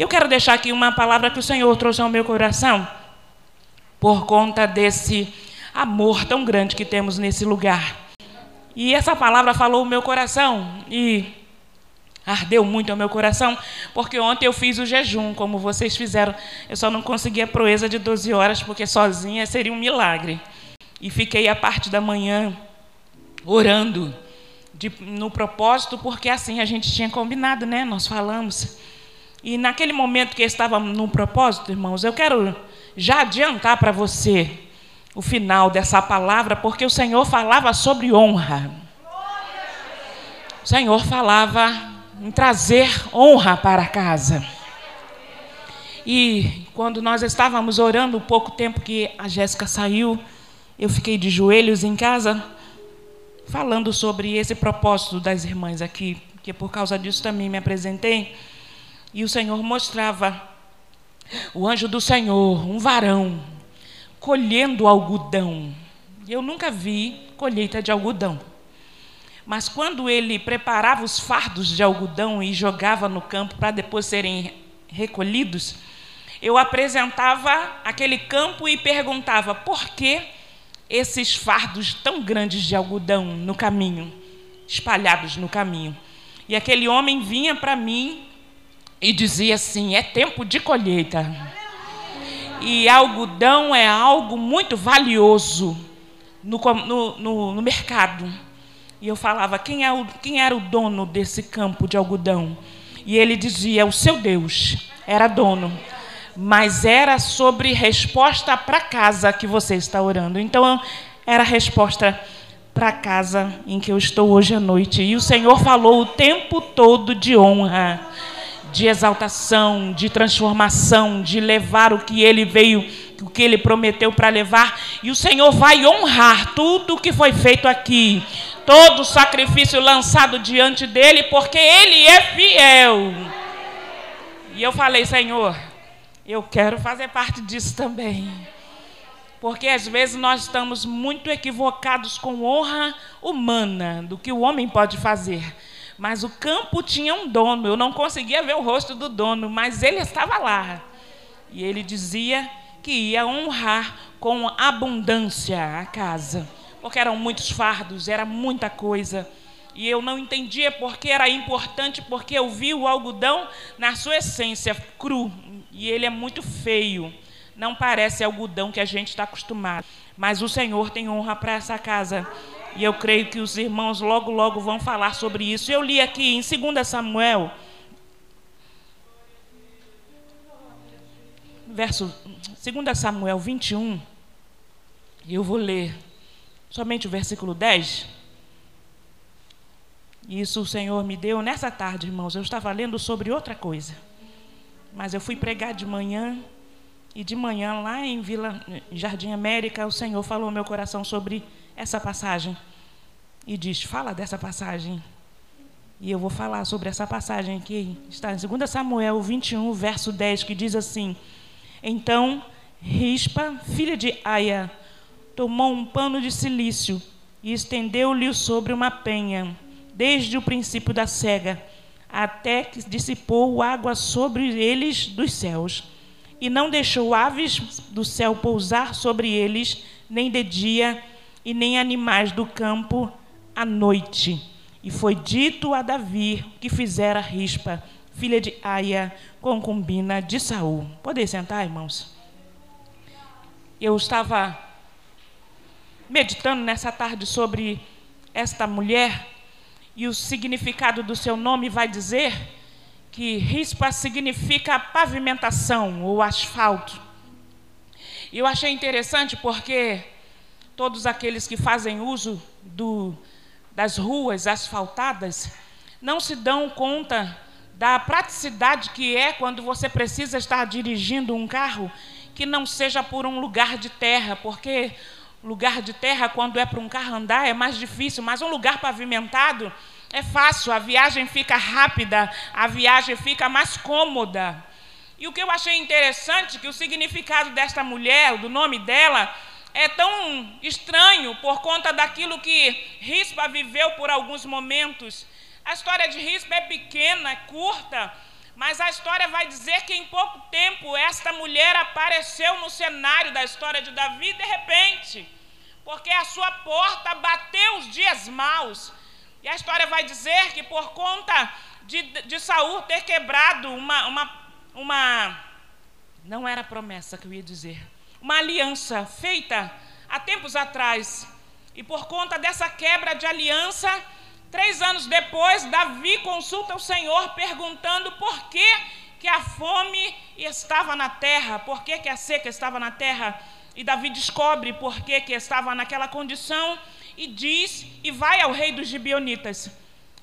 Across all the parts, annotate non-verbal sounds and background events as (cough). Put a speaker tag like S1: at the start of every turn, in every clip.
S1: Eu quero deixar aqui uma palavra que o Senhor trouxe ao meu coração, por conta desse amor tão grande que temos nesse lugar. E essa palavra falou o meu coração e ardeu muito ao meu coração, porque ontem eu fiz o jejum, como vocês fizeram. Eu só não consegui a proeza de 12 horas, porque sozinha seria um milagre. E fiquei a parte da manhã orando de, no propósito, porque assim a gente tinha combinado, né? Nós falamos. E naquele momento que eu estava no propósito, irmãos, eu quero já adiantar para você o final dessa palavra, porque o Senhor falava sobre honra. O Senhor falava em trazer honra para casa. E quando nós estávamos orando, o pouco tempo que a Jéssica saiu, eu fiquei de joelhos em casa, falando sobre esse propósito das irmãs aqui, que por causa disso também me apresentei. E o Senhor mostrava o anjo do Senhor, um varão, colhendo algodão. Eu nunca vi colheita de algodão. Mas quando ele preparava os fardos de algodão e jogava no campo para depois serem recolhidos, eu apresentava aquele campo e perguntava por que esses fardos tão grandes de algodão no caminho, espalhados no caminho. E aquele homem vinha para mim e dizia assim: é tempo de colheita. E algodão é algo muito valioso no, no, no, no mercado. E eu falava: quem, é o, quem era o dono desse campo de algodão? E ele dizia: o seu Deus era dono. Mas era sobre resposta para casa que você está orando. Então, era a resposta para casa em que eu estou hoje à noite. E o Senhor falou o tempo todo de honra de exaltação, de transformação, de levar o que ele veio, o que ele prometeu para levar, e o Senhor vai honrar tudo o que foi feito aqui, todo o sacrifício lançado diante dele, porque ele é fiel. E eu falei, Senhor, eu quero fazer parte disso também. Porque às vezes nós estamos muito equivocados com honra humana do que o homem pode fazer. Mas o campo tinha um dono, eu não conseguia ver o rosto do dono, mas ele estava lá. E ele dizia que ia honrar com abundância a casa, porque eram muitos fardos, era muita coisa. E eu não entendia porque era importante, porque eu vi o algodão na sua essência, cru, e ele é muito feio. Não parece algodão que a gente está acostumado. Mas o Senhor tem honra para essa casa. E eu creio que os irmãos logo, logo vão falar sobre isso. Eu li aqui em 2 Samuel, verso 2 Samuel 21, e eu vou ler somente o versículo 10. Isso o Senhor me deu nessa tarde, irmãos. Eu estava lendo sobre outra coisa. Mas eu fui pregar de manhã, e de manhã, lá em Vila Jardim América, o Senhor falou meu coração sobre essa passagem e diz: Fala dessa passagem. E eu vou falar sobre essa passagem que está em 2 Samuel 21, verso 10, que diz assim: Então Rispa, filha de Aia, tomou um pano de silício e estendeu-lhe sobre uma penha, desde o princípio da cega, até que dissipou água sobre eles dos céus. E não deixou aves do céu pousar sobre eles, nem de dia, e nem animais do campo à noite. E foi dito a Davi que fizera Rispa, filha de Aia, concubina de Saul. Podem sentar, irmãos? Eu estava meditando nessa tarde sobre esta mulher e o significado do seu nome vai dizer que rispa significa pavimentação ou asfalto. E eu achei interessante porque todos aqueles que fazem uso do, das ruas asfaltadas não se dão conta da praticidade que é quando você precisa estar dirigindo um carro que não seja por um lugar de terra, porque lugar de terra, quando é para um carro andar, é mais difícil, mas um lugar pavimentado é fácil, a viagem fica rápida, a viagem fica mais cômoda. E o que eu achei interessante, que o significado desta mulher, do nome dela, é tão estranho por conta daquilo que Rispa viveu por alguns momentos. A história de Rispa é pequena, é curta, Mas a história vai dizer que em pouco tempo esta mulher apareceu no cenário da história de Davi de repente, porque a sua porta bateu os dias maus. E a história vai dizer que por conta de, de Saul ter quebrado uma, uma, uma. Não era promessa que eu ia dizer. Uma aliança feita há tempos atrás. E por conta dessa quebra de aliança, Três anos depois, Davi consulta o Senhor perguntando por que, que a fome estava na terra, por que, que a seca estava na terra. E Davi descobre por que, que estava naquela condição e diz e vai ao rei dos Gibionitas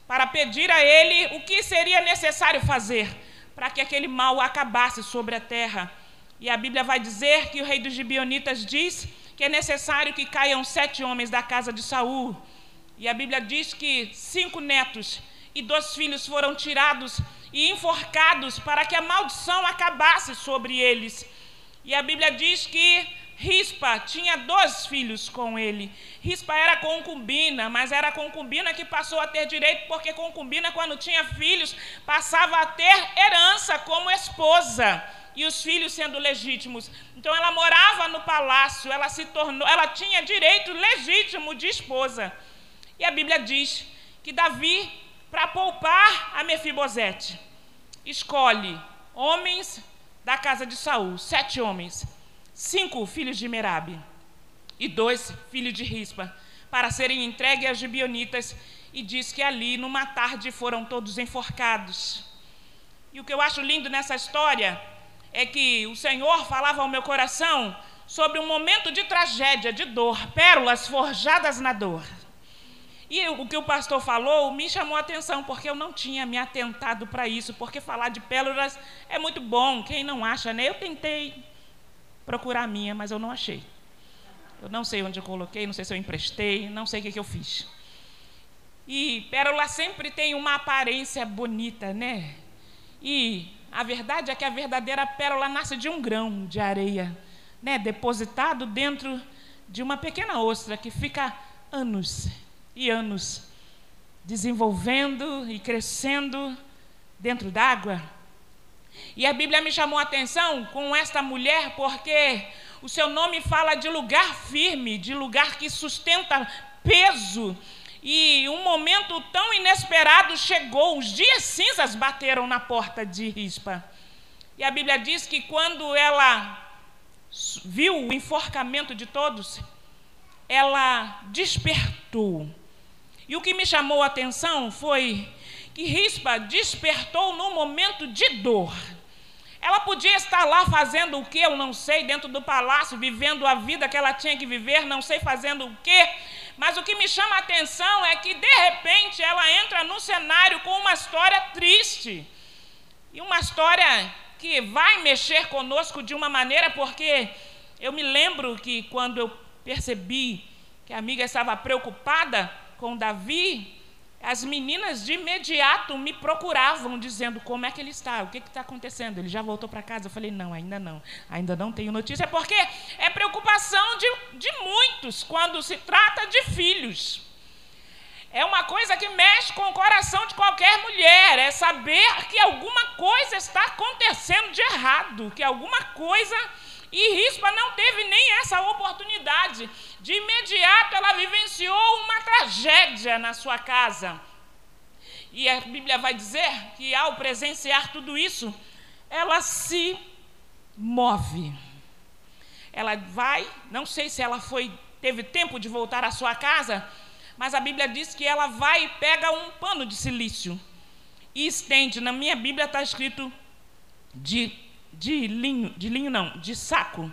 S1: para pedir a ele o que seria necessário fazer para que aquele mal acabasse sobre a terra. E a Bíblia vai dizer que o rei dos Gibionitas diz que é necessário que caiam sete homens da casa de Saul e a Bíblia diz que cinco netos e dois filhos foram tirados e enforcados para que a maldição acabasse sobre eles. E a Bíblia diz que Rispa tinha dois filhos com ele. Rispa era concubina, mas era concubina que passou a ter direito, porque concubina, quando tinha filhos, passava a ter herança como esposa. E os filhos sendo legítimos. Então ela morava no palácio, ela se tornou, ela tinha direito legítimo de esposa. E a Bíblia diz que Davi, para poupar a Mefibosete, escolhe homens da casa de Saul, sete homens, cinco filhos de Merabe e dois filhos de Rispa, para serem entregues aos gibionitas, e diz que ali, numa tarde, foram todos enforcados. E o que eu acho lindo nessa história é que o Senhor falava ao meu coração sobre um momento de tragédia, de dor, pérolas forjadas na dor. E o que o pastor falou me chamou a atenção, porque eu não tinha me atentado para isso, porque falar de pérolas é muito bom, quem não acha, né? Eu tentei procurar a minha, mas eu não achei. Eu não sei onde eu coloquei, não sei se eu emprestei, não sei o que, que eu fiz. E pérola sempre tem uma aparência bonita, né? E a verdade é que a verdadeira pérola nasce de um grão de areia, né? Depositado dentro de uma pequena ostra que fica anos e anos desenvolvendo e crescendo dentro d'água. E a Bíblia me chamou a atenção com esta mulher porque o seu nome fala de lugar firme, de lugar que sustenta peso. E um momento tão inesperado chegou, os dias cinzas bateram na porta de Rispa. E a Bíblia diz que quando ela viu o enforcamento de todos, ela despertou e o que me chamou a atenção foi que Rispa despertou no momento de dor. Ela podia estar lá fazendo o que eu não sei, dentro do palácio, vivendo a vida que ela tinha que viver, não sei fazendo o que. Mas o que me chama a atenção é que, de repente, ela entra no cenário com uma história triste. E uma história que vai mexer conosco de uma maneira, porque eu me lembro que quando eu percebi que a amiga estava preocupada, com Davi, as meninas de imediato me procuravam, dizendo como é que ele está, o que está acontecendo. Ele já voltou para casa? Eu falei, não, ainda não, ainda não tenho notícia, porque é preocupação de, de muitos quando se trata de filhos. É uma coisa que mexe com o coração de qualquer mulher, é saber que alguma coisa está acontecendo de errado, que alguma coisa e Rispa não teve nem essa oportunidade. De imediato ela vivenciou uma tragédia na sua casa. E a Bíblia vai dizer que ao presenciar tudo isso, ela se move. Ela vai, não sei se ela foi teve tempo de voltar à sua casa, mas a Bíblia diz que ela vai e pega um pano de silício e estende. Na minha Bíblia está escrito de de linho, de linho não, de saco,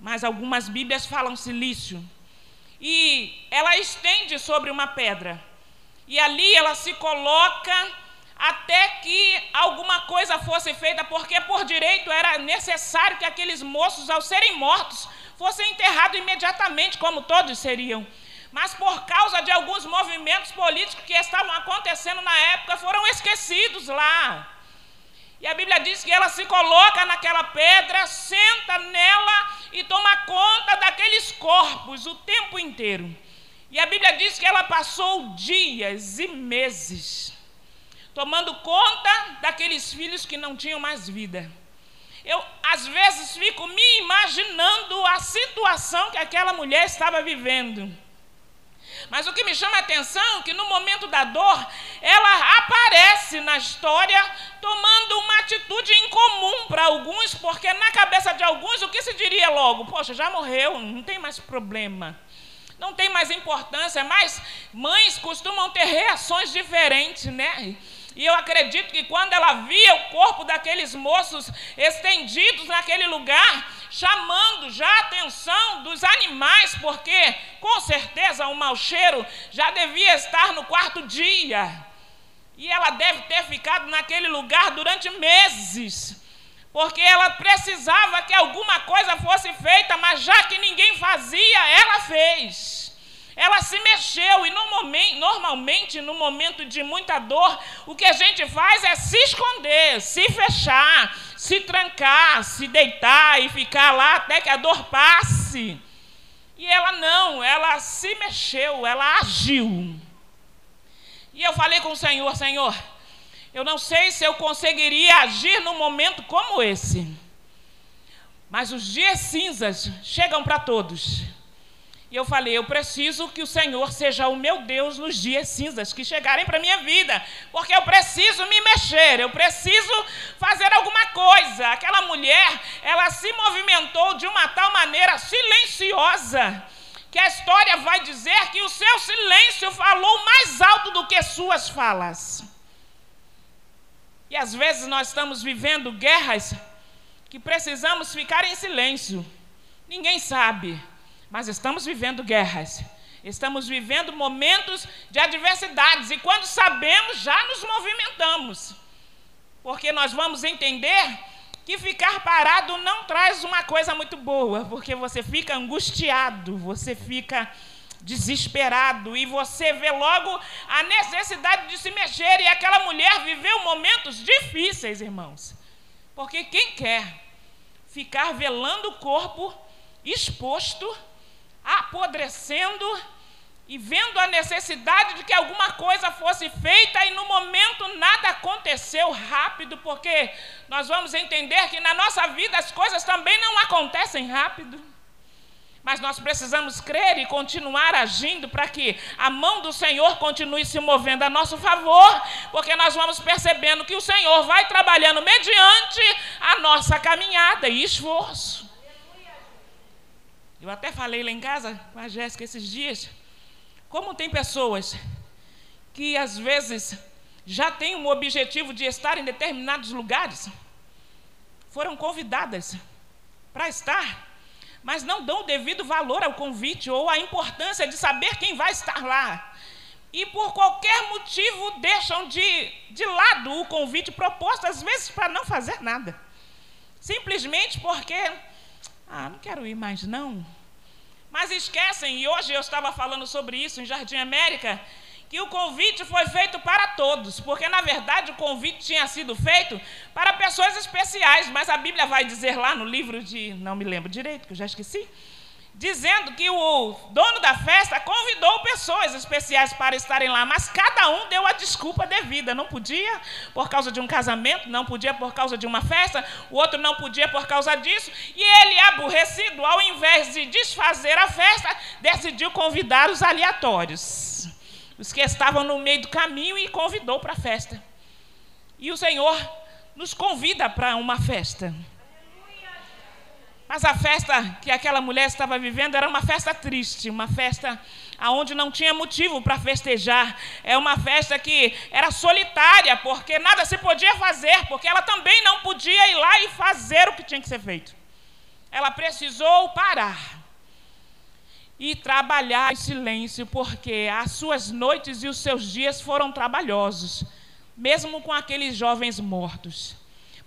S1: mas algumas Bíblias falam silício. E ela estende sobre uma pedra. E ali ela se coloca até que alguma coisa fosse feita, porque por direito era necessário que aqueles moços, ao serem mortos, fossem enterrados imediatamente, como todos seriam. Mas por causa de alguns movimentos políticos que estavam acontecendo na época, foram esquecidos lá. E a Bíblia diz que ela se coloca naquela pedra, senta nela e toma conta daqueles corpos o tempo inteiro. E a Bíblia diz que ela passou dias e meses tomando conta daqueles filhos que não tinham mais vida. Eu, às vezes, fico me imaginando a situação que aquela mulher estava vivendo. Mas o que me chama a atenção é que no momento da dor, ela aparece na história tomando uma atitude incomum para alguns, porque na cabeça de alguns o que se diria logo? Poxa, já morreu, não tem mais problema. Não tem mais importância, mas mães costumam ter reações diferentes, né? E eu acredito que quando ela via o corpo daqueles moços estendidos naquele lugar, chamando já a atenção dos animais, porque com certeza o mau cheiro já devia estar no quarto dia. E ela deve ter ficado naquele lugar durante meses, porque ela precisava que alguma coisa fosse feita, mas já que ninguém fazia, ela fez. Ela se mexeu e normalmente, no momento de muita dor, o que a gente faz é se esconder, se fechar, se trancar, se deitar e ficar lá até que a dor passe. E ela não, ela se mexeu, ela agiu. E eu falei com o Senhor: Senhor, eu não sei se eu conseguiria agir num momento como esse. Mas os dias cinzas chegam para todos. E eu falei: eu preciso que o Senhor seja o meu Deus nos dias cinzas que chegarem para a minha vida, porque eu preciso me mexer, eu preciso fazer alguma coisa. Aquela mulher, ela se movimentou de uma tal maneira silenciosa, que a história vai dizer que o seu silêncio falou mais alto do que suas falas. E às vezes nós estamos vivendo guerras que precisamos ficar em silêncio, ninguém sabe mas estamos vivendo guerras. Estamos vivendo momentos de adversidades. E quando sabemos, já nos movimentamos. Porque nós vamos entender que ficar parado não traz uma coisa muito boa. Porque você fica angustiado, você fica desesperado e você vê logo a necessidade de se mexer. E aquela mulher viveu momentos difíceis, irmãos. Porque quem quer ficar velando o corpo exposto apodrecendo e vendo a necessidade de que alguma coisa fosse feita e no momento nada aconteceu rápido, porque nós vamos entender que na nossa vida as coisas também não acontecem rápido. Mas nós precisamos crer e continuar agindo para que a mão do Senhor continue se movendo a nosso favor, porque nós vamos percebendo que o Senhor vai trabalhando mediante a nossa caminhada e esforço. Eu até falei lá em casa com a Jéssica esses dias, como tem pessoas que às vezes já têm um objetivo de estar em determinados lugares, foram convidadas para estar, mas não dão o devido valor ao convite ou à importância de saber quem vai estar lá. E por qualquer motivo deixam de, de lado o convite proposto, às vezes para não fazer nada. Simplesmente porque ah, não quero ir mais não. Mas esquecem, e hoje eu estava falando sobre isso em Jardim América, que o convite foi feito para todos, porque na verdade o convite tinha sido feito para pessoas especiais, mas a Bíblia vai dizer lá no livro de, não me lembro direito, que eu já esqueci, dizendo que o dono da festa convidou pessoas especiais para estarem lá, mas cada um deu a desculpa devida. Não podia por causa de um casamento, não podia por causa de uma festa, o outro não podia por causa disso, e ele, aborrecido, ao invés de desfazer a festa, decidiu convidar os aleatórios, os que estavam no meio do caminho, e convidou para a festa. E o Senhor nos convida para uma festa. Mas a festa que aquela mulher estava vivendo era uma festa triste, uma festa aonde não tinha motivo para festejar. É uma festa que era solitária, porque nada se podia fazer, porque ela também não podia ir lá e fazer o que tinha que ser feito. Ela precisou parar e trabalhar em silêncio, porque as suas noites e os seus dias foram trabalhosos, mesmo com aqueles jovens mortos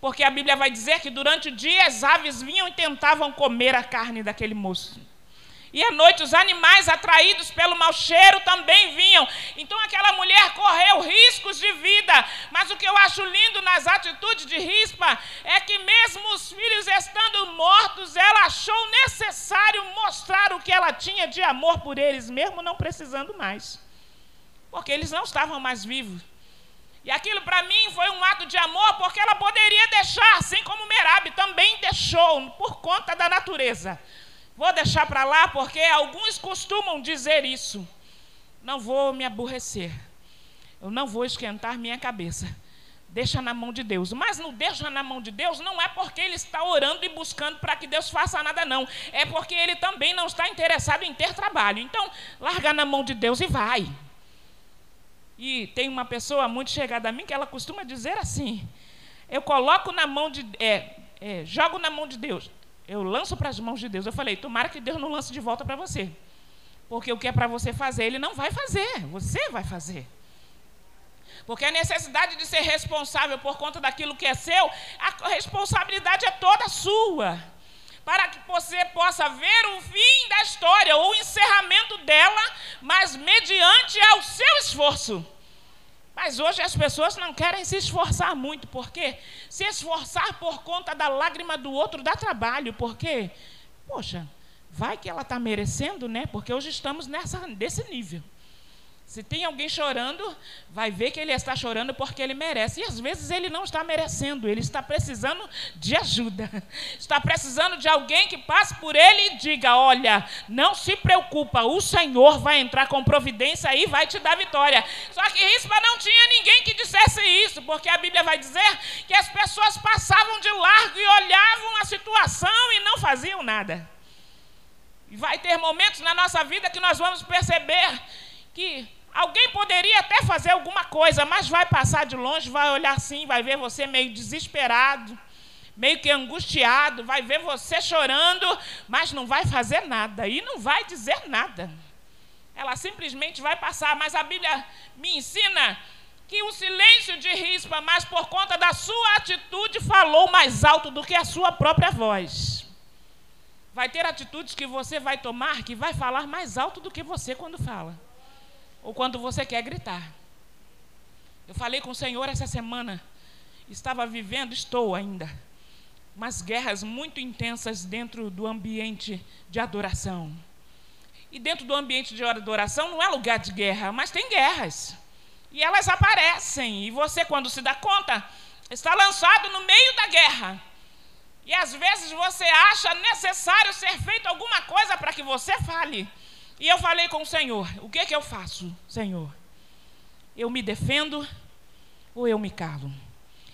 S1: porque a Bíblia vai dizer que durante o dia as aves vinham e tentavam comer a carne daquele moço. E à noite os animais atraídos pelo mau cheiro também vinham. Então aquela mulher correu riscos de vida. Mas o que eu acho lindo nas atitudes de Rispa é que, mesmo os filhos estando mortos, ela achou necessário mostrar o que ela tinha de amor por eles, mesmo não precisando mais. Porque eles não estavam mais vivos. E aquilo para mim foi um ato de amor, porque ela poderia deixar, assim como Merab também deixou, por conta da natureza. Vou deixar para lá porque alguns costumam dizer isso. Não vou me aborrecer. Eu não vou esquentar minha cabeça. Deixa na mão de Deus. Mas não deixa na mão de Deus não é porque ele está orando e buscando para que Deus faça nada, não. É porque ele também não está interessado em ter trabalho. Então, larga na mão de Deus e vai. E tem uma pessoa muito chegada a mim que ela costuma dizer assim: eu coloco na mão de. É, é, jogo na mão de Deus. Eu lanço para as mãos de Deus. Eu falei: tomara que Deus não lance de volta para você. Porque o que é para você fazer, Ele não vai fazer. Você vai fazer. Porque a necessidade de ser responsável por conta daquilo que é seu, a responsabilidade é toda sua. Para que você possa ver o fim da história, ou o encerramento dela, mas mediante ao seu esforço. Mas hoje as pessoas não querem se esforçar muito, porque se esforçar por conta da lágrima do outro dá trabalho, porque, poxa, vai que ela está merecendo, né? Porque hoje estamos nessa, nesse nível. Se tem alguém chorando, vai ver que ele está chorando porque ele merece. E às vezes ele não está merecendo, ele está precisando de ajuda. (laughs) Está precisando de alguém que passe por ele e diga: Olha, não se preocupa, o Senhor vai entrar com providência e vai te dar vitória. Só que Rispa não tinha ninguém que dissesse isso, porque a Bíblia vai dizer que as pessoas passavam de largo e olhavam a situação e não faziam nada. E vai ter momentos na nossa vida que nós vamos perceber que Alguém poderia até fazer alguma coisa, mas vai passar de longe, vai olhar assim, vai ver você meio desesperado, meio que angustiado, vai ver você chorando, mas não vai fazer nada e não vai dizer nada. Ela simplesmente vai passar, mas a Bíblia me ensina que o silêncio de Rispa, mas por conta da sua atitude, falou mais alto do que a sua própria voz. Vai ter atitudes que você vai tomar que vai falar mais alto do que você quando fala ou quando você quer gritar. Eu falei com o Senhor essa semana, estava vivendo, estou ainda, umas guerras muito intensas dentro do ambiente de adoração. E dentro do ambiente de adoração não é lugar de guerra, mas tem guerras. E elas aparecem, e você, quando se dá conta, está lançado no meio da guerra. E às vezes você acha necessário ser feito alguma coisa para que você fale. E eu falei com o Senhor: o que, que eu faço, Senhor? Eu me defendo ou eu me calo?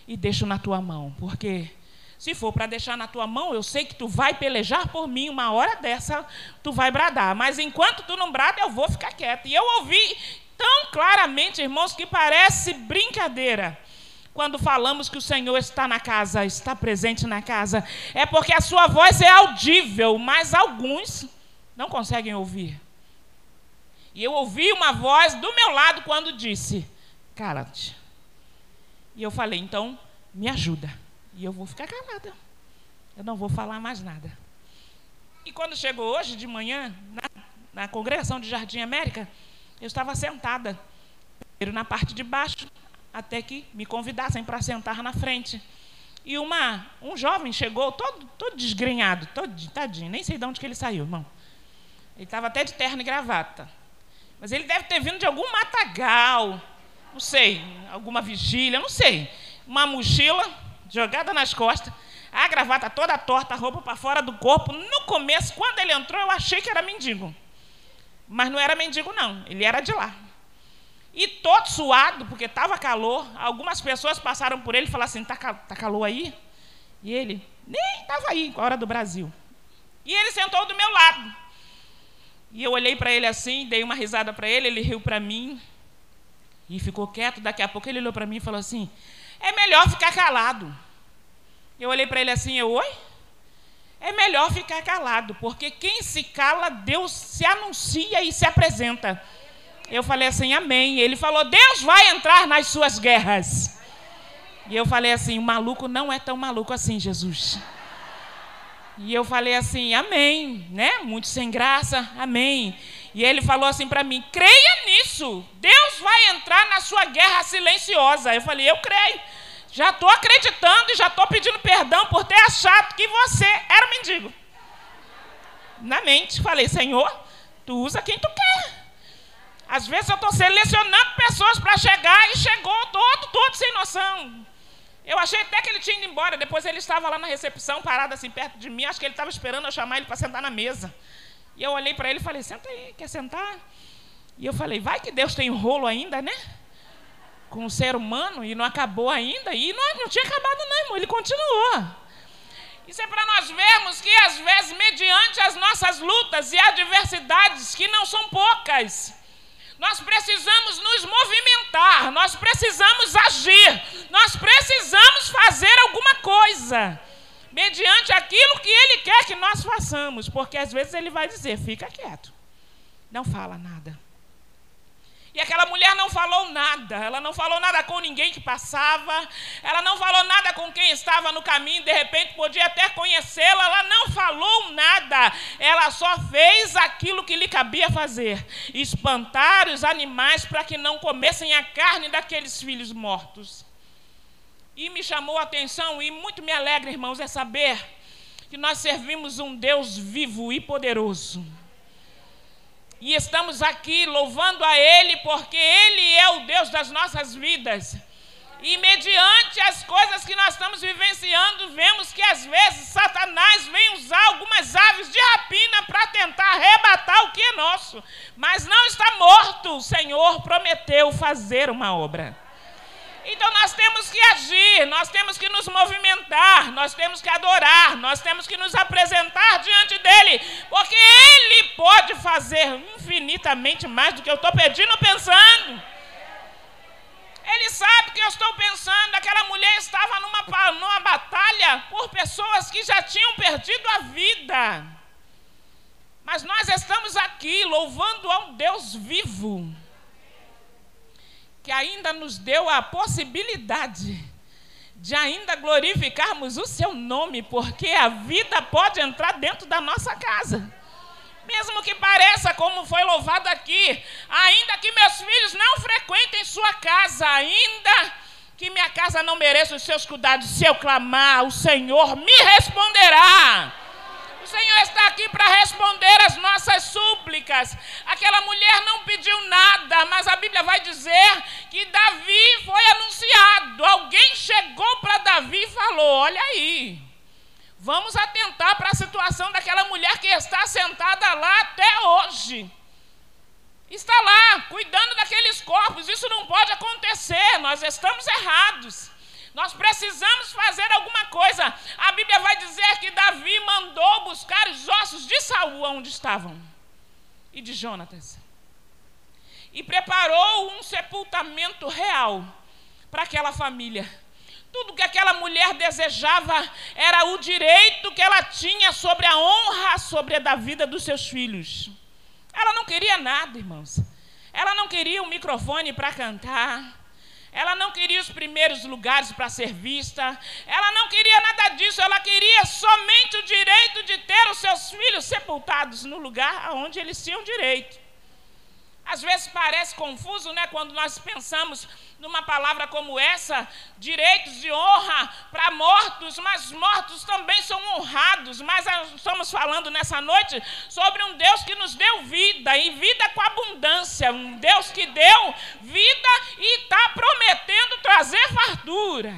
S1: E deixo na tua mão, porque se for para deixar na tua mão, eu sei que tu vai pelejar por mim, uma hora dessa tu vai bradar, mas enquanto tu não brada, eu vou ficar quieta. E eu ouvi tão claramente, irmãos, que parece brincadeira. Quando falamos que o Senhor está na casa, está presente na casa, é porque a sua voz é audível, mas alguns não conseguem ouvir. E eu ouvi uma voz do meu lado quando disse: Cala-te. E eu falei: Então, me ajuda. E eu vou ficar calada. Eu não vou falar mais nada. E quando chegou hoje de manhã, na, na congregação de Jardim América, eu estava sentada, primeiro na parte de baixo, até que me convidassem para sentar na frente. E uma, um jovem chegou todo, todo desgrenhado, todo tadinho, nem sei de onde que ele saiu, irmão. Ele estava até de terno e gravata. Mas ele deve ter vindo de algum matagal, não sei, alguma vigília, não sei. Uma mochila jogada nas costas, a gravata toda torta, a roupa para fora do corpo. No começo, quando ele entrou, eu achei que era mendigo. Mas não era mendigo, não, ele era de lá. E todo suado, porque estava calor. Algumas pessoas passaram por ele e falaram assim: está tá calor aí? E ele nem estava aí, com a hora do Brasil. E ele sentou do meu lado. E eu olhei para ele assim, dei uma risada para ele, ele riu para mim e ficou quieto. Daqui a pouco ele olhou para mim e falou assim: É melhor ficar calado. Eu olhei para ele assim, eu, oi? É melhor ficar calado, porque quem se cala, Deus se anuncia e se apresenta. Eu falei assim, amém. Ele falou, Deus vai entrar nas suas guerras. E eu falei assim, o maluco não é tão maluco assim, Jesus. E eu falei assim, amém, né? Muito sem graça, amém. E ele falou assim para mim: creia nisso, Deus vai entrar na sua guerra silenciosa. Eu falei: eu creio. Já estou acreditando e já estou pedindo perdão por ter achado que você era mendigo. Na mente, falei: Senhor, tu usa quem tu quer. Às vezes eu estou selecionando pessoas para chegar e chegou todo, todo sem noção. Eu achei até que ele tinha ido embora. Depois ele estava lá na recepção, parado assim perto de mim. Acho que ele estava esperando eu chamar ele para sentar na mesa. E eu olhei para ele e falei: Senta aí, quer sentar? E eu falei: Vai que Deus tem rolo ainda, né? Com o ser humano e não acabou ainda. E não, não tinha acabado, não, irmão. Ele continuou. Isso é para nós vermos que, às vezes, mediante as nossas lutas e adversidades, que não são poucas, nós precisamos nos movimentar, nós precisamos agir, nós precisamos fazer alguma coisa, mediante aquilo que Ele quer que nós façamos, porque às vezes Ele vai dizer: fica quieto, não fala nada. E aquela mulher não falou nada, ela não falou nada com ninguém que passava, ela não falou nada com quem estava no caminho, de repente podia até conhecê-la, ela não falou nada, ela só fez aquilo que lhe cabia fazer: espantar os animais para que não comessem a carne daqueles filhos mortos. E me chamou a atenção, e muito me alegra, irmãos, é saber que nós servimos um Deus vivo e poderoso e estamos aqui louvando a Ele, porque Ele é o Deus das nossas vidas. E mediante as coisas que nós estamos vivenciando, vemos que às vezes Satanás vem usar algumas aves de rapina para tentar arrebatar o que é nosso. Mas não está morto, o Senhor prometeu fazer uma obra. Então nós temos que agir, nós temos que nos movimentar, nós temos que adorar, nós temos que nos apresentar diante dele, porque ele pode fazer infinitamente mais do que eu estou pedindo ou pensando. Ele sabe que eu estou pensando. Aquela mulher estava numa, numa batalha por pessoas que já tinham perdido a vida. Mas nós estamos aqui louvando a um Deus vivo que ainda nos deu a possibilidade de ainda glorificarmos o seu nome, porque a vida pode entrar dentro da nossa casa. Mesmo que pareça como foi louvado aqui, ainda que meus filhos não frequentem sua casa, ainda que minha casa não mereça os seus cuidados, se eu clamar, o Senhor me responderá. O Senhor está aqui para responder as nossas súplicas. Aquela mulher não pediu nada, mas a Bíblia vai dizer que Davi foi anunciado. Alguém chegou para Davi e falou: Olha aí, vamos atentar para a situação daquela mulher que está sentada lá até hoje. Está lá, cuidando daqueles corpos. Isso não pode acontecer, nós estamos errados. Nós precisamos fazer alguma coisa. A Bíblia vai dizer que Davi mandou buscar os ossos de Saul onde estavam e de Jonatas. E preparou um sepultamento real para aquela família. Tudo que aquela mulher desejava era o direito que ela tinha sobre a honra, sobre a da vida dos seus filhos. Ela não queria nada, irmãos. Ela não queria um microfone para cantar. Ela não queria os primeiros lugares para ser vista. Ela não queria nada disso. Ela queria somente o direito de ter os seus filhos sepultados no lugar onde eles tinham direito. Às vezes parece confuso, né, quando nós pensamos numa palavra como essa, direitos de honra para mortos, mas mortos também são honrados. Mas estamos falando nessa noite sobre um Deus que nos deu vida e vida com abundância, um Deus que deu vida e está prometendo trazer fartura.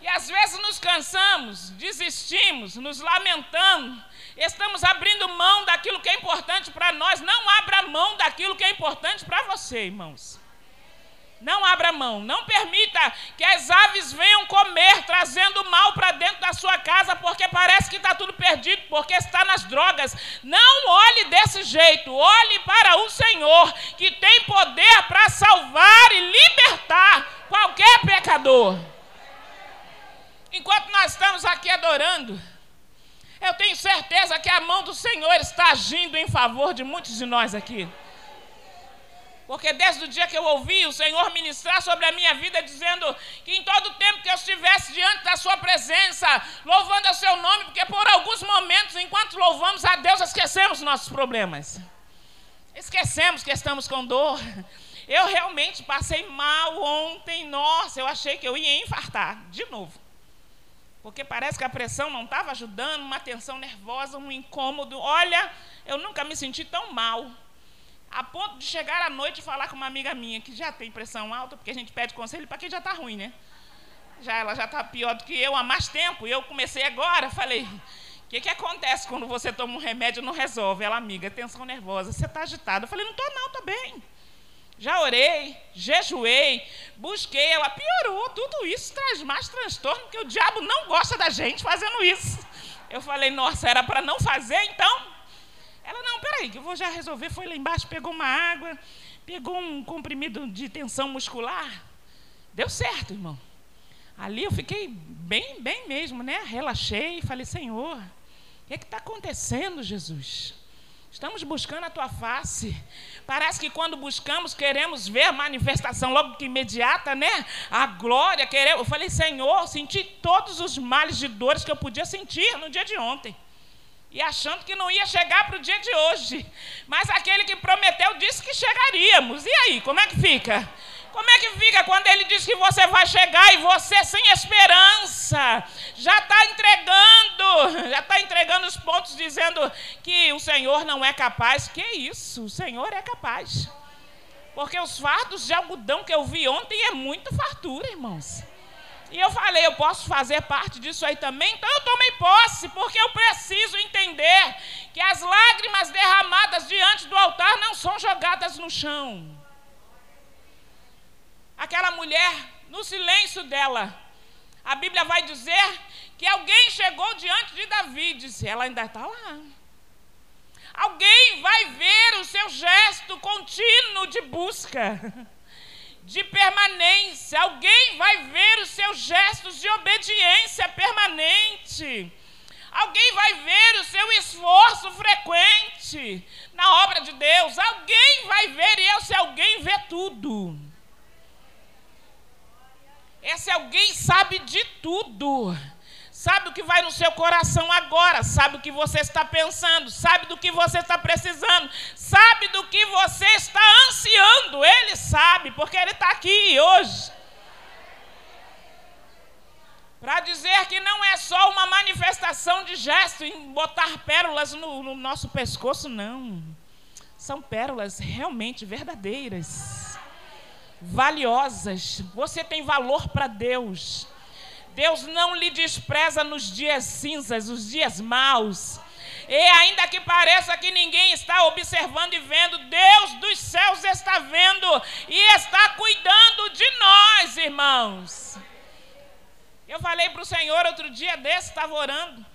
S1: E às vezes nos cansamos, desistimos, nos lamentamos Estamos abrindo mão daquilo que é importante para nós. Não abra mão daquilo que é importante para você, irmãos. Não abra mão. Não permita que as aves venham comer, trazendo mal para dentro da sua casa, porque parece que está tudo perdido, porque está nas drogas. Não olhe desse jeito. Olhe para o Senhor, que tem poder para salvar e libertar qualquer pecador. Enquanto nós estamos aqui adorando, eu tenho certeza que a mão do Senhor está agindo em favor de muitos de nós aqui. Porque desde o dia que eu ouvi o Senhor ministrar sobre a minha vida, dizendo que em todo tempo que eu estivesse diante da Sua presença, louvando o Seu nome, porque por alguns momentos, enquanto louvamos a Deus, esquecemos nossos problemas. Esquecemos que estamos com dor. Eu realmente passei mal ontem, nossa, eu achei que eu ia infartar de novo. Porque parece que a pressão não estava ajudando, uma tensão nervosa, um incômodo. Olha, eu nunca me senti tão mal. A ponto de chegar à noite e falar com uma amiga minha que já tem pressão alta, porque a gente pede conselho para quem já está ruim, né? Já, ela já está pior do que eu há mais tempo. E eu comecei agora, falei, o que, que acontece quando você toma um remédio e não resolve? Ela, amiga, tensão nervosa, você está agitada. Eu falei, não estou não, estou bem. Já orei, jejuei, busquei, ela piorou. Tudo isso traz mais transtorno, porque o diabo não gosta da gente fazendo isso. Eu falei, nossa, era para não fazer então? Ela, não, peraí, que eu vou já resolver. Foi lá embaixo, pegou uma água, pegou um comprimido de tensão muscular. Deu certo, irmão. Ali eu fiquei bem, bem mesmo, né? Relaxei e falei, Senhor, o que é está acontecendo, Jesus? Estamos buscando a tua face. Parece que quando buscamos, queremos ver a manifestação logo que imediata, né? A glória, queremos. Eu falei, Senhor, senti todos os males de dores que eu podia sentir no dia de ontem. E achando que não ia chegar para o dia de hoje. Mas aquele que prometeu disse que chegaríamos. E aí, como é que fica? Como é que fica quando ele diz que você vai chegar e você sem esperança? Já está entregando, já está entregando os pontos dizendo que o Senhor não é capaz. Que isso? O Senhor é capaz. Porque os fardos de algodão que eu vi ontem é muito fartura, irmãos. E eu falei, eu posso fazer parte disso aí também? Então eu tomei posse, porque eu preciso entender que as lágrimas derramadas diante do altar não são jogadas no chão aquela mulher, no silêncio dela, a Bíblia vai dizer que alguém chegou diante de Davi e disse: Ela ainda está lá. Alguém vai ver o seu gesto contínuo de busca, (laughs) de permanência. Alguém vai ver os seus gestos de obediência permanente. Alguém vai ver o seu esforço frequente na obra de Deus. Alguém vai ver, e esse alguém vê tudo. Esse alguém sabe de tudo. Sabe o que vai no seu coração agora, sabe o que você está pensando, sabe do que você está precisando, sabe do que você está ansiando. Ele sabe, porque ele está aqui hoje. Para dizer que não é só uma manifestação de gesto em botar pérolas no, no nosso pescoço, não. São pérolas realmente verdadeiras valiosas. Você tem valor para Deus. Deus não lhe despreza nos dias cinzas, os dias maus. E ainda que pareça que ninguém está observando e vendo, Deus dos céus está vendo e está cuidando de nós, irmãos. Eu falei para o Senhor outro dia desse, estava orando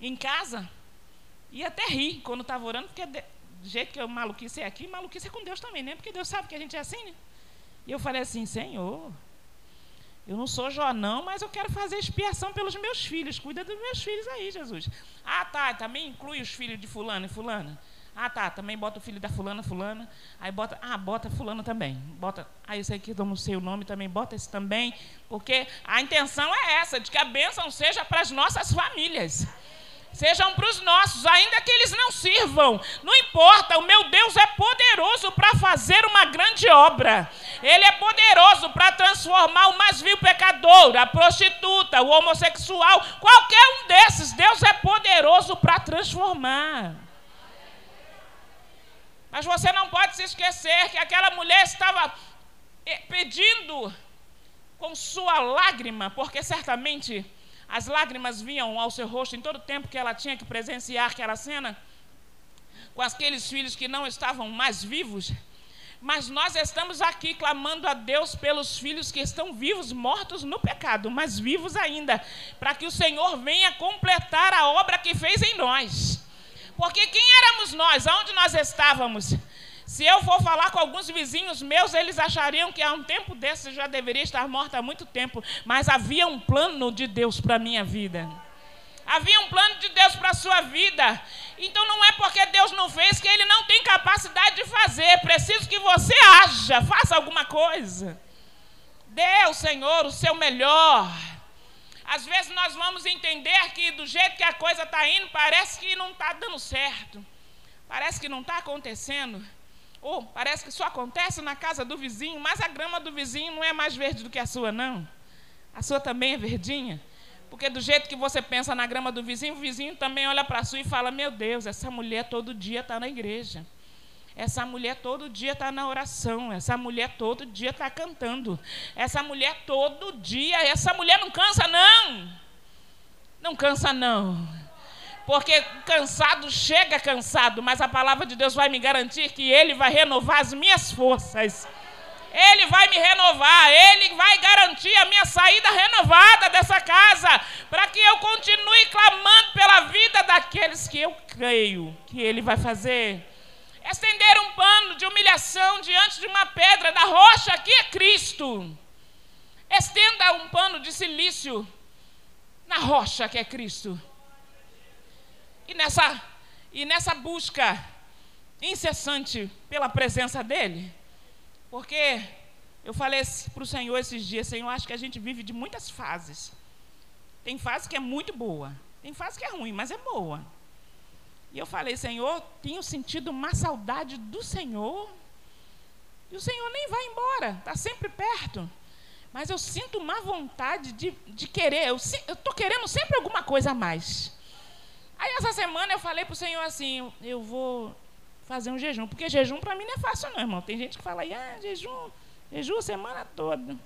S1: em casa, e até ri quando estava orando, porque do jeito que eu maluquice é aqui, maluquice é com Deus também, né? Porque Deus sabe que a gente é assim, né? E eu falei assim: Senhor, eu não sou Jó, não, mas eu quero fazer expiação pelos meus filhos. Cuida dos meus filhos aí, Jesus. Ah, tá, também inclui os filhos de fulano e fulana. Ah, tá, também bota o filho da fulana, fulana. Aí bota, ah, bota fulano também. Bota, ah, esse aqui eu não sei o nome também, bota esse também. Porque a intenção é essa, de que a bênção seja para as nossas famílias sejam para os nossos, ainda que eles não sirvam. Não importa, o meu Deus é poderoso para fazer uma grande obra. Ele é poderoso para transformar o mais vil pecador, a prostituta, o homossexual, qualquer um desses. Deus é poderoso para transformar. Mas você não pode se esquecer que aquela mulher estava eh, pedindo com sua lágrima, porque certamente as lágrimas vinham ao seu rosto em todo o tempo que ela tinha que presenciar aquela cena, com aqueles filhos que não estavam mais vivos. Mas nós estamos aqui clamando a Deus pelos filhos que estão vivos, mortos no pecado, mas vivos ainda, para que o Senhor venha completar a obra que fez em nós. Porque quem éramos nós? Aonde nós estávamos? Se eu for falar com alguns vizinhos meus, eles achariam que há um tempo desse eu já deveria estar morta há muito tempo. Mas havia um plano de Deus para a minha vida. Havia um plano de Deus para a sua vida. Então não é porque Deus não fez que Ele não tem capacidade de fazer. É preciso que você haja, faça alguma coisa. Dê ao Senhor o seu melhor. Às vezes nós vamos entender que do jeito que a coisa está indo, parece que não está dando certo. Parece que não está acontecendo. Oh, parece que só acontece na casa do vizinho, mas a grama do vizinho não é mais verde do que a sua, não. A sua também é verdinha. Porque do jeito que você pensa na grama do vizinho, o vizinho também olha para a sua e fala: Meu Deus, essa mulher todo dia está na igreja. Essa mulher todo dia está na oração, essa mulher todo dia está cantando, essa mulher todo dia, essa mulher não cansa, não. Não cansa, não. Porque cansado chega cansado, mas a palavra de Deus vai me garantir que Ele vai renovar as minhas forças. Ele vai me renovar, Ele vai garantir a minha saída renovada dessa casa, para que eu continue clamando pela vida daqueles que eu creio que Ele vai fazer. Estender um pano de humilhação diante de uma pedra da rocha, que é Cristo. Estenda um pano de silício na rocha, que é Cristo. E nessa, e nessa busca incessante pela presença dEle, porque eu falei para o Senhor esses dias, Senhor, acho que a gente vive de muitas fases. Tem fase que é muito boa, tem fase que é ruim, mas é boa. E eu falei, Senhor, tenho sentido uma saudade do Senhor. E o Senhor nem vai embora, está sempre perto. Mas eu sinto uma vontade de, de querer, eu estou querendo sempre alguma coisa a mais. Aí essa semana eu falei para o Senhor assim, eu vou fazer um jejum. Porque jejum para mim não é fácil, não, irmão. Tem gente que fala ah, jejum, jejum a semana toda.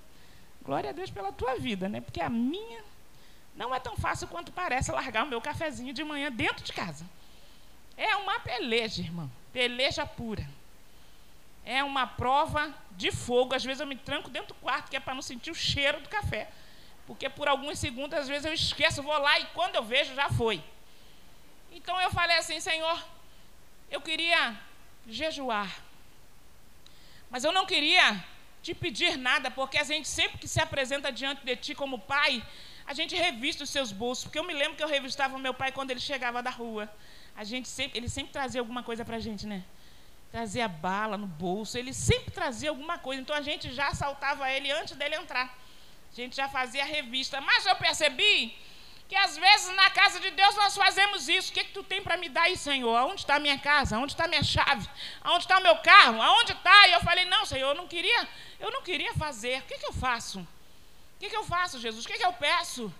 S1: Glória a Deus pela tua vida, né? Porque a minha não é tão fácil quanto parece largar o meu cafezinho de manhã dentro de casa. É uma peleja, irmão. Peleja pura. É uma prova de fogo. Às vezes eu me tranco dentro do quarto, que é para não sentir o cheiro do café. Porque por alguns segundos, às vezes eu esqueço, vou lá e quando eu vejo, já foi. Então eu falei assim, Senhor, eu queria jejuar. Mas eu não queria te pedir nada, porque a gente sempre que se apresenta diante de ti como pai, a gente revista os seus bolsos. Porque eu me lembro que eu revistava o meu pai quando ele chegava da rua. A gente sempre, ele sempre trazia alguma coisa para a gente, né? Trazia bala no bolso, ele sempre trazia alguma coisa. Então a gente já assaltava ele antes dele entrar. A gente já fazia a revista. Mas eu percebi que às vezes na casa de Deus nós fazemos isso. O que, que tu tem para me dar aí, Senhor? Aonde está a minha casa? Aonde está a minha chave? Aonde está o meu carro? Aonde está? E eu falei, não, Senhor, eu não queria, eu não queria fazer. O que, que eu faço? O que, que eu faço, Jesus? O que, que eu peço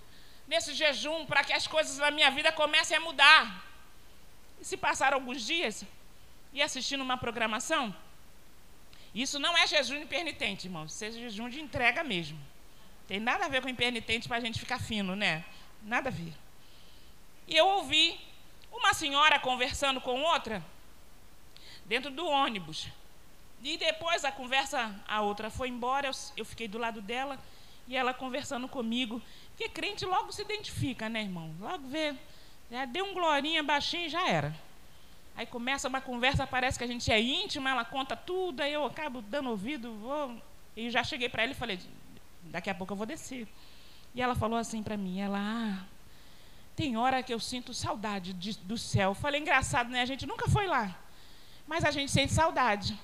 S1: nesse jejum para que as coisas da minha vida comecem a mudar? E se passar alguns dias e assistindo uma programação, isso não é jejum impenitente, irmão. Isso é jejum de entrega mesmo. Tem nada a ver com impenitente para a gente ficar fino, né? Nada a ver. E eu ouvi uma senhora conversando com outra dentro do ônibus. E depois a conversa, a outra foi embora, eu, fiquei do lado dela e ela conversando comigo. Porque crente logo se identifica, né, irmão? Logo vê, já deu um glorinha baixinho e já era. Aí começa uma conversa, parece que a gente é íntima, ela conta tudo, aí eu acabo dando ouvido, vou. E já cheguei para ela e falei: daqui a pouco eu vou descer. E ela falou assim para mim, ela, ah, tem hora que eu sinto saudade de, do céu. Eu falei, engraçado, né? A gente nunca foi lá, mas a gente sente saudade.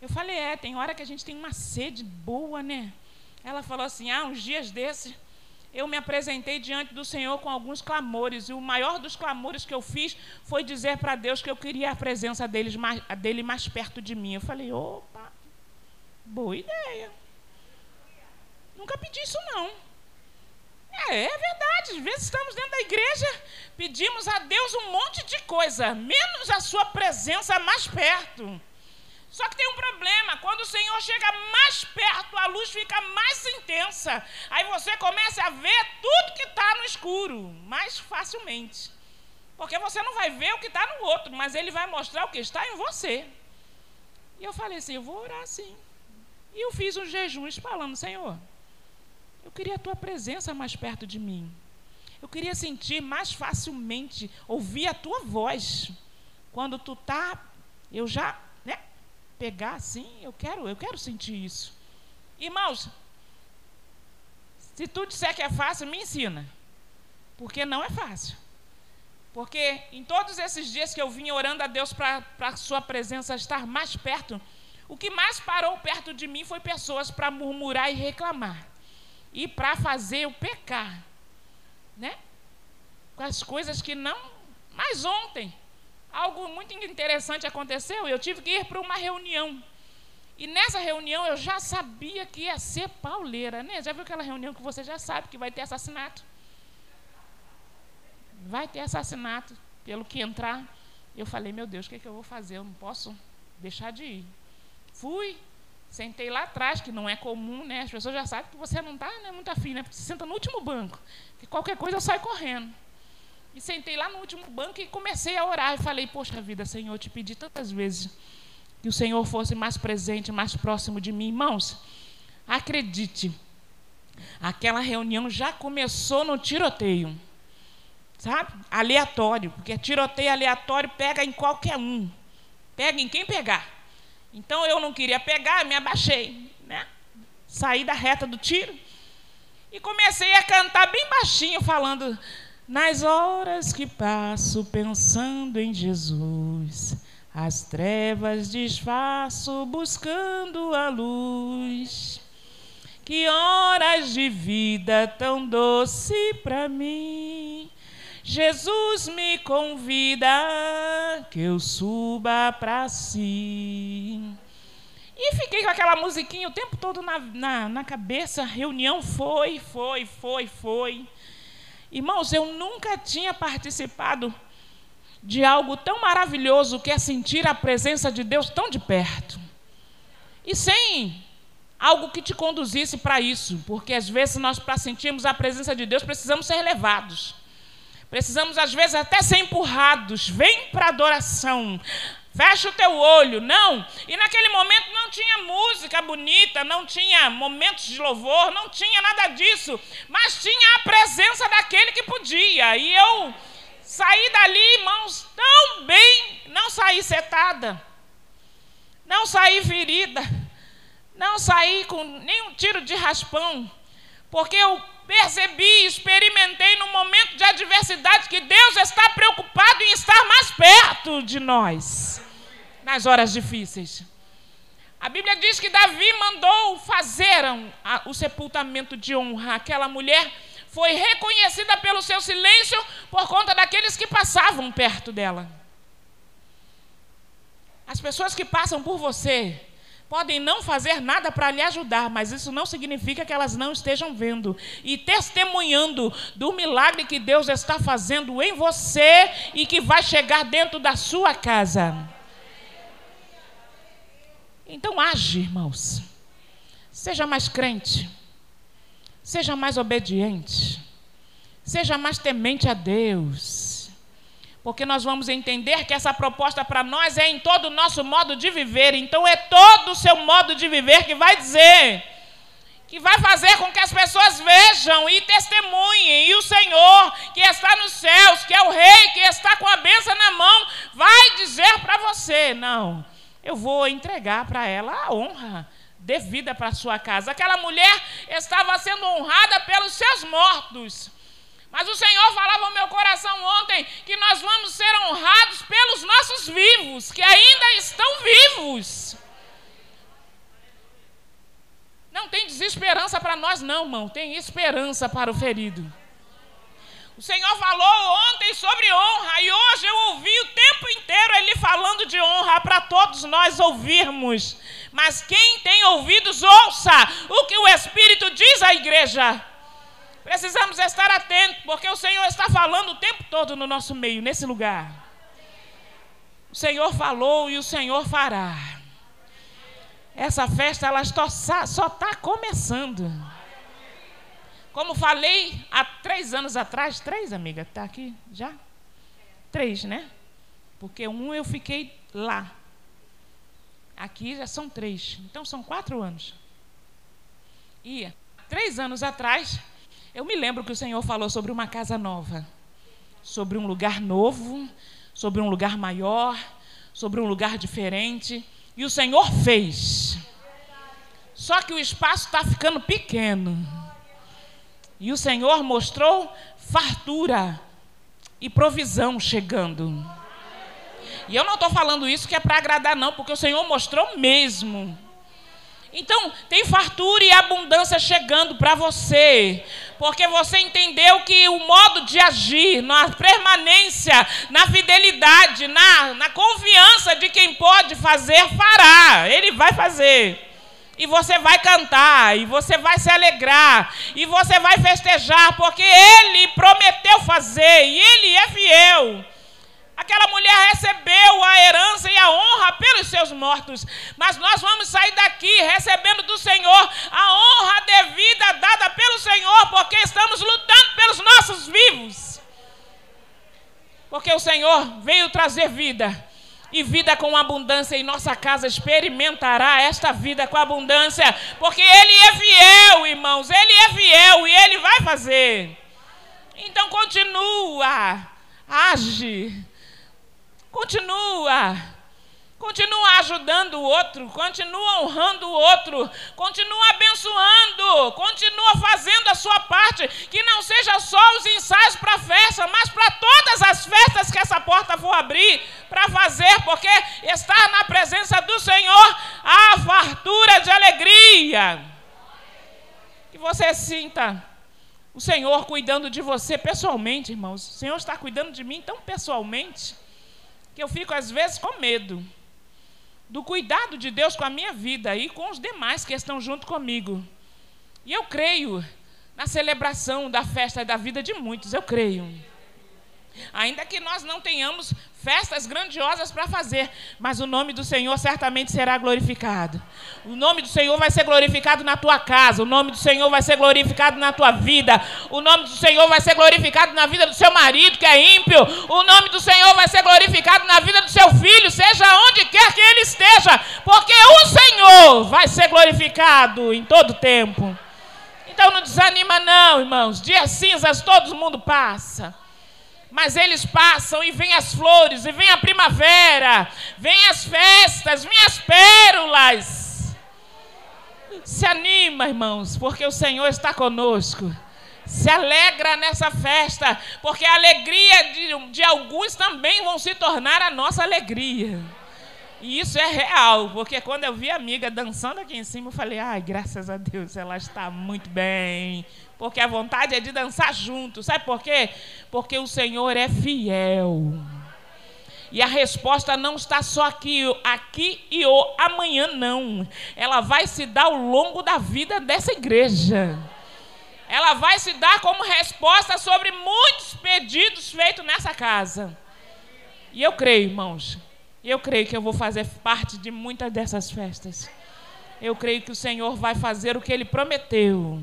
S1: Eu falei, é, tem hora que a gente tem uma sede boa, né? Ela falou assim, ah, uns dias desses, eu me apresentei diante do Senhor com alguns clamores, e o maior dos clamores que eu fiz foi dizer para Deus que eu queria a presença deles mais, dele mais perto de mim. Eu falei, opa, boa ideia. Nunca pedi isso, não. É, é verdade. Às vezes estamos dentro da igreja, pedimos a Deus um monte de coisa, menos a sua presença mais perto. Só que tem um problema, quando o Senhor chega mais perto, a luz fica mais intensa. Aí você começa a ver tudo que está no escuro, mais facilmente. Porque você não vai ver o que está no outro, mas ele vai mostrar o que está em você. E eu falei assim: eu vou orar assim. E eu fiz um jejum falando: Senhor, eu queria a tua presença mais perto de mim. Eu queria sentir mais facilmente, ouvir a tua voz. Quando tu tá, eu já, né, pegar assim, eu quero, eu quero sentir isso. Irmãos, se tu disser que é fácil, me ensina. Porque não é fácil. Porque em todos esses dias que eu vim orando a Deus para a sua presença estar mais perto, o que mais parou perto de mim foi pessoas para murmurar e reclamar e para fazer o pecar, né? Com as coisas que não. Mas ontem, algo muito interessante aconteceu. Eu tive que ir para uma reunião. E nessa reunião eu já sabia que ia ser pauleira, né? Já viu aquela reunião que você já sabe que vai ter assassinato? Vai ter assassinato, pelo que entrar. Eu falei, meu Deus, o que, é que eu vou fazer? Eu não posso deixar de ir. Fui, sentei lá atrás, que não é comum, né? As pessoas já sabem que você não está né, muito afim, né? Porque você senta no último banco, que qualquer coisa eu saio correndo. E sentei lá no último banco e comecei a orar. E falei, poxa vida, Senhor, eu te pedi tantas vezes que o Senhor fosse mais presente, mais próximo de mim. Irmãos, acredite, aquela reunião já começou no tiroteio. Sabe? Aleatório, porque tiroteio aleatório pega em qualquer um. Pega em quem pegar. Então eu não queria pegar, me abaixei, né? Saí da reta do tiro e comecei a cantar bem baixinho, falando: Nas horas que passo pensando em Jesus, as trevas desfaço buscando a luz. Que horas de vida tão doce para mim. Jesus me convida que eu suba para si. E fiquei com aquela musiquinha o tempo todo na, na, na cabeça. reunião foi, foi, foi, foi. Irmãos, eu nunca tinha participado de algo tão maravilhoso que é sentir a presença de Deus tão de perto. E sem algo que te conduzisse para isso, porque às vezes nós, para sentirmos a presença de Deus, precisamos ser levados. Precisamos, às vezes, até ser empurrados. Vem para a adoração. Fecha o teu olho. Não. E naquele momento não tinha música bonita, não tinha momentos de louvor, não tinha nada disso. Mas tinha a presença daquele que podia. E eu saí dali, irmãos, tão bem. Não saí setada. Não saí ferida. Não saí com nenhum tiro de raspão. Porque eu percebi, experimentei no momento de adversidade que Deus está preocupado em estar mais perto de nós nas horas difíceis. A Bíblia diz que Davi mandou fazer o sepultamento de honra. Aquela mulher foi reconhecida pelo seu silêncio por conta daqueles que passavam perto dela. As pessoas que passam por você podem não fazer nada para lhe ajudar, mas isso não significa que elas não estejam vendo e testemunhando do milagre que Deus está fazendo em você e que vai chegar dentro da sua casa. Então age, irmãos. Seja mais crente. Seja mais obediente. Seja mais temente a Deus porque nós vamos entender que essa proposta para nós é em todo o nosso modo de viver. Então é todo o seu modo de viver que vai dizer, que vai fazer com que as pessoas vejam e testemunhem. E o Senhor, que está nos céus, que é o Rei, que está com a benção na mão, vai dizer para você: não, eu vou entregar para ela a honra devida para sua casa. Aquela mulher estava sendo honrada pelos seus mortos. Mas o Senhor falava ao meu coração ontem que nós vamos ser honrados pelos nossos vivos, que ainda estão vivos. Não tem desesperança para nós, não, irmão. Tem esperança para o ferido. O Senhor falou ontem sobre honra e hoje eu ouvi o tempo inteiro Ele falando de honra para todos nós ouvirmos. Mas quem tem ouvidos, ouça o que o Espírito diz à igreja. Precisamos estar atentos, porque o Senhor está falando o tempo todo no nosso meio, nesse lugar. O Senhor falou e o Senhor fará. Essa festa ela só está começando. Como falei há três anos atrás, três, amiga, está aqui já? Três, né? Porque um eu fiquei lá. Aqui já são três. Então são quatro anos. E três anos atrás, eu me lembro que o Senhor falou sobre uma casa nova, sobre um lugar novo, sobre um lugar maior, sobre um lugar diferente. E o Senhor fez. Só que o espaço está ficando pequeno. E o Senhor mostrou fartura e provisão chegando. E eu não estou falando isso que é para agradar, não, porque o Senhor mostrou mesmo. Então, tem fartura e abundância chegando para você, porque você entendeu que o modo de agir, na permanência, na fidelidade, na, na confiança de quem pode fazer, fará. Ele vai fazer. E você vai cantar, e você vai se alegrar, e você vai festejar, porque Ele prometeu fazer, e Ele é fiel. Aquela mulher recebeu a herança e a honra pelos seus mortos. Mas nós vamos sair daqui recebendo do Senhor a honra devida dada pelo Senhor, porque estamos lutando pelos nossos vivos. Porque o Senhor veio trazer vida e vida com abundância, e nossa casa experimentará esta vida com abundância, porque Ele é fiel, irmãos, Ele é fiel e Ele vai fazer. Então continua, age, continua. Continua ajudando o outro, continua honrando o outro, continua abençoando, continua fazendo a sua parte, que não seja só os ensaios para a festa, mas para todas as festas que essa porta for abrir para fazer, porque estar na presença do Senhor há fartura de alegria. Que você sinta o Senhor cuidando de você pessoalmente, irmãos. O Senhor está cuidando de mim tão pessoalmente que eu fico às vezes com medo do cuidado de Deus com a minha vida e com os demais que estão junto comigo. E eu creio na celebração da festa da vida de muitos, eu creio. Ainda que nós não tenhamos festas grandiosas para fazer, mas o nome do Senhor certamente será glorificado. O nome do Senhor vai ser glorificado na tua casa, o nome do Senhor vai ser glorificado na tua vida, o nome do Senhor vai ser glorificado na vida do seu marido que é ímpio, o nome do Senhor vai ser glorificado na vida do seu filho, seja onde quer que ele esteja, porque o Senhor vai ser glorificado em todo tempo. Então não desanima não, irmãos. Dias cinzas todo mundo passa mas eles passam e vem as flores, e vem a primavera, vem as festas, vem as pérolas. Se anima, irmãos, porque o Senhor está conosco. Se alegra nessa festa, porque a alegria de, de alguns também vão se tornar a nossa alegria. E isso é real, porque quando eu vi a amiga dançando aqui em cima, eu falei: ai, graças a Deus, ela está muito bem, porque a vontade é de dançar junto. Sabe por quê? Porque o Senhor é fiel. E a resposta não está só aqui, aqui e o amanhã, não. Ela vai se dar ao longo da vida dessa igreja. Ela vai se dar como resposta sobre muitos pedidos feitos nessa casa. E eu creio, irmãos, eu creio que eu vou fazer parte de muitas dessas festas. Eu creio que o Senhor vai fazer o que ele prometeu.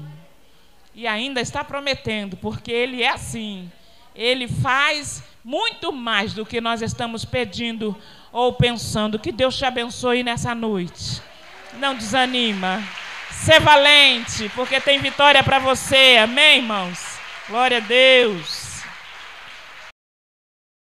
S1: E ainda está prometendo, porque Ele é assim. Ele faz muito mais do que nós estamos pedindo ou pensando. Que Deus te abençoe nessa noite. Não desanima. Ser valente, porque tem vitória para você. Amém, irmãos? Glória a Deus.